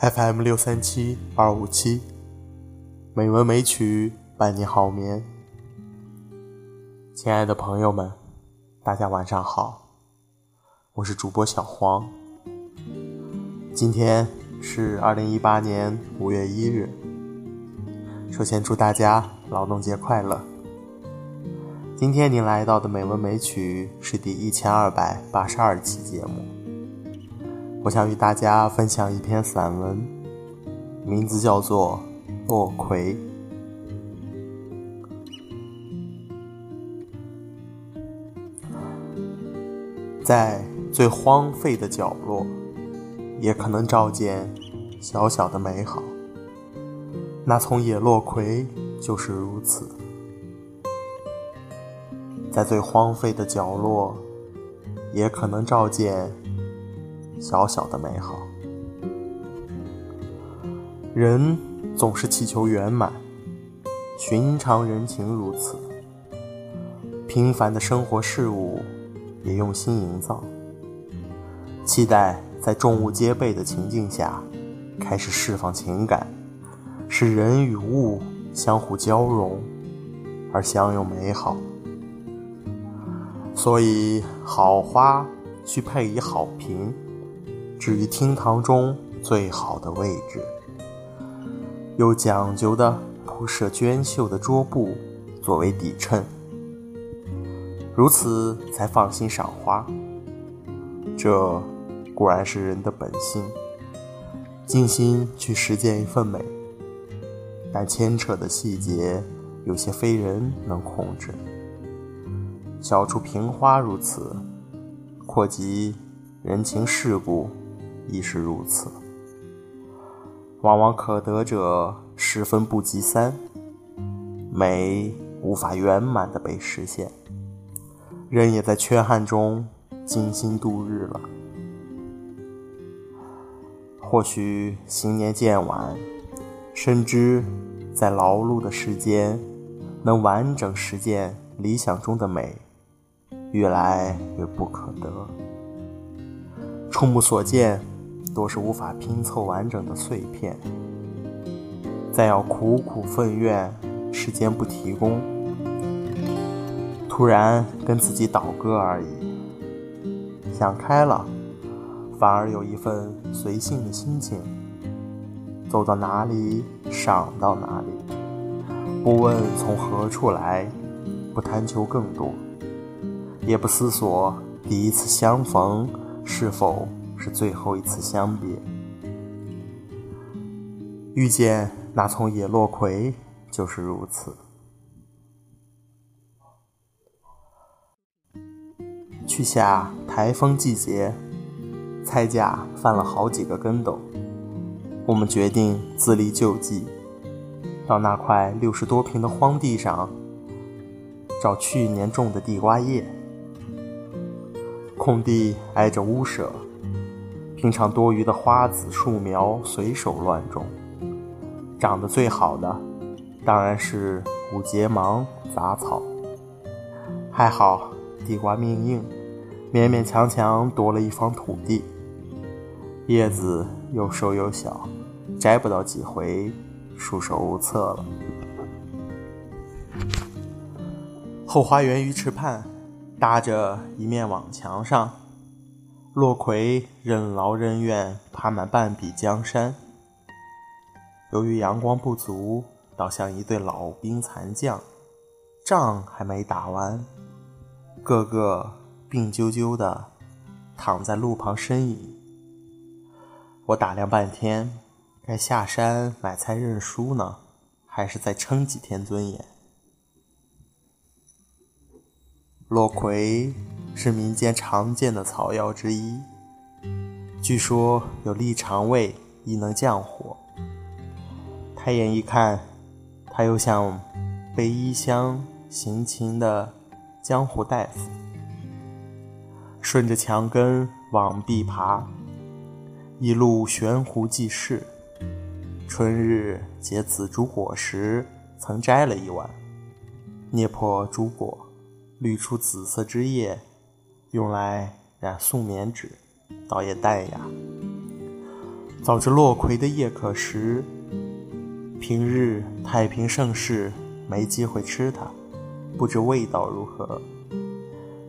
FM 六三七二五七，美文美曲伴你好眠。亲爱的朋友们，大家晚上好，我是主播小黄。今天是二零一八年五月一日，首先祝大家劳动节快乐。今天您来到的美文美曲是第一千二百八十二期节目。我想与大家分享一篇散文，名字叫做《落葵》。在最荒废的角落，也可能照见小小的美好。那丛野落葵就是如此，在最荒废的角落，也可能照见。小小的美好，人总是祈求圆满，寻常人情如此，平凡的生活事物也用心营造，期待在众物皆备的情境下，开始释放情感，使人与物相互交融，而相拥美好。所以，好花需配以好瓶。置于厅堂中最好的位置，又讲究的铺设娟秀的桌布作为底衬，如此才放心赏花。这固然是人的本性，尽心去实践一份美，但牵扯的细节有些非人能控制。小处平花如此，扩及人情世故。亦是如此，往往可得者十分不及三，美无法圆满的被实现，人也在缺憾中精心度日了。或许新年渐晚，深知在劳碌的时间，能完整实践理想中的美，越来越不可得。触目所见。都是无法拼凑完整的碎片，再要苦苦奋怨，时间不提供，突然跟自己倒戈而已。想开了，反而有一份随性的心情，走到哪里赏到哪里，不问从何处来，不贪求更多，也不思索第一次相逢是否。是最后一次相别，遇见那丛野落葵就是如此。去夏台风季节，菜价翻了好几个跟斗，我们决定自力救济，到那块六十多平的荒地上找去年种的地瓜叶。空地挨着屋舍。平常多余的花籽树苗随手乱种，长得最好的当然是五节芒杂草。还好地瓜命硬，勉勉强强夺了一方土地。叶子又瘦又小，摘不到几回，束手无策了。后花园鱼池畔搭着一面网墙上。落葵任劳任怨，爬满半壁江山。由于阳光不足，倒像一对老兵残将，仗还没打完，个个病啾啾的躺在路旁呻吟。我打量半天，该下山买菜认输呢，还是再撑几天尊严？落葵。是民间常见的草药之一，据说有利肠胃、亦能降火。抬眼一看，他又像背衣箱行勤的江湖大夫，顺着墙根往壁爬，一路悬壶济世。春日结紫竹果时，曾摘了一碗，捏破竹果，滤出紫色汁液。用来染素棉纸，倒也淡雅。早知落葵的叶可食，平日太平盛世没机会吃它，不知味道如何。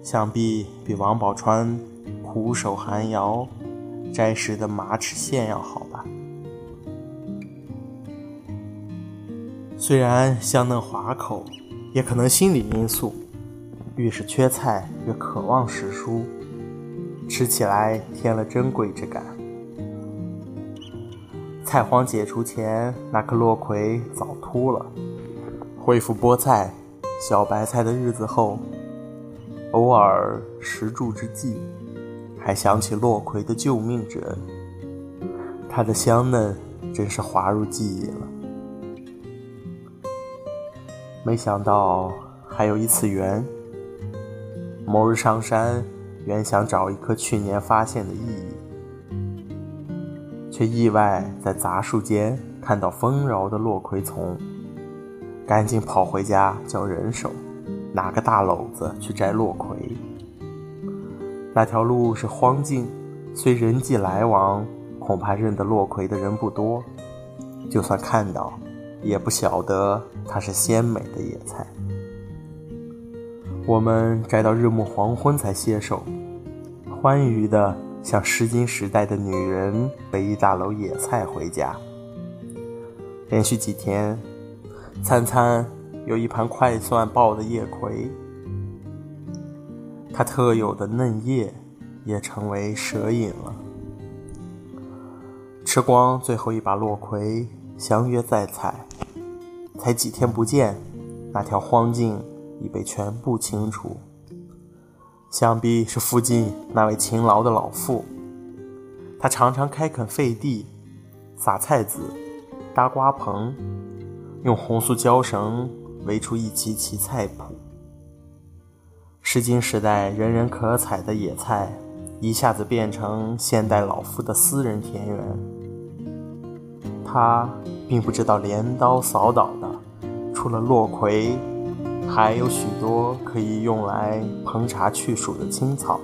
想必比王宝钏苦守寒窑摘食的马齿苋要好吧？虽然香嫩滑口，也可能心理因素，越是缺菜越渴望食蔬，吃起来添了珍贵之感。菜荒解除前，那颗落葵早秃了。恢复菠菜、小白菜的日子后，偶尔食住之际，还想起落葵的救命之恩。它的香嫩真是滑入记忆了。没想到还有一次缘。某日上山，原想找一颗去年发现的意义。却意外在杂树间看到丰饶的落葵丛，赶紧跑回家叫人手拿个大篓子去摘落葵。那条路是荒径，虽人迹来往，恐怕认得落葵的人不多。就算看到，也不晓得它是鲜美的野菜。我们摘到日暮黄昏才歇手，欢愉的。像诗经时代的女人背一大篓野菜回家，连续几天，餐餐有一盘快蒜爆的叶葵，它特有的嫩叶也成为蛇饮了。吃光最后一把落葵，相约再采，才几天不见，那条荒径已被全部清除。想必是附近那位勤劳的老妇，她常常开垦废地，撒菜籽，搭瓜棚，用红塑胶绳围出一齐齐菜圃。诗经时代人人可采的野菜，一下子变成现代老妇的私人田园。他并不知道镰刀扫倒的，除了落葵。还有许多可以用来烹茶去暑的青草，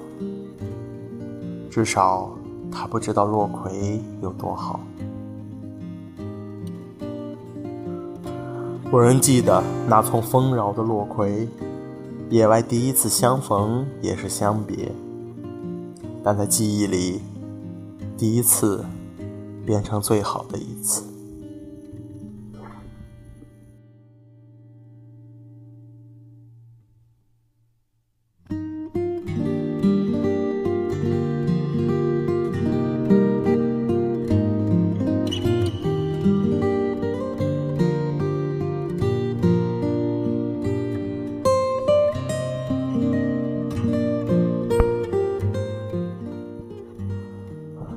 至少他不知道落葵有多好。我仍记得那丛丰饶的落葵，野外第一次相逢也是相别，但在记忆里，第一次变成最好的一次。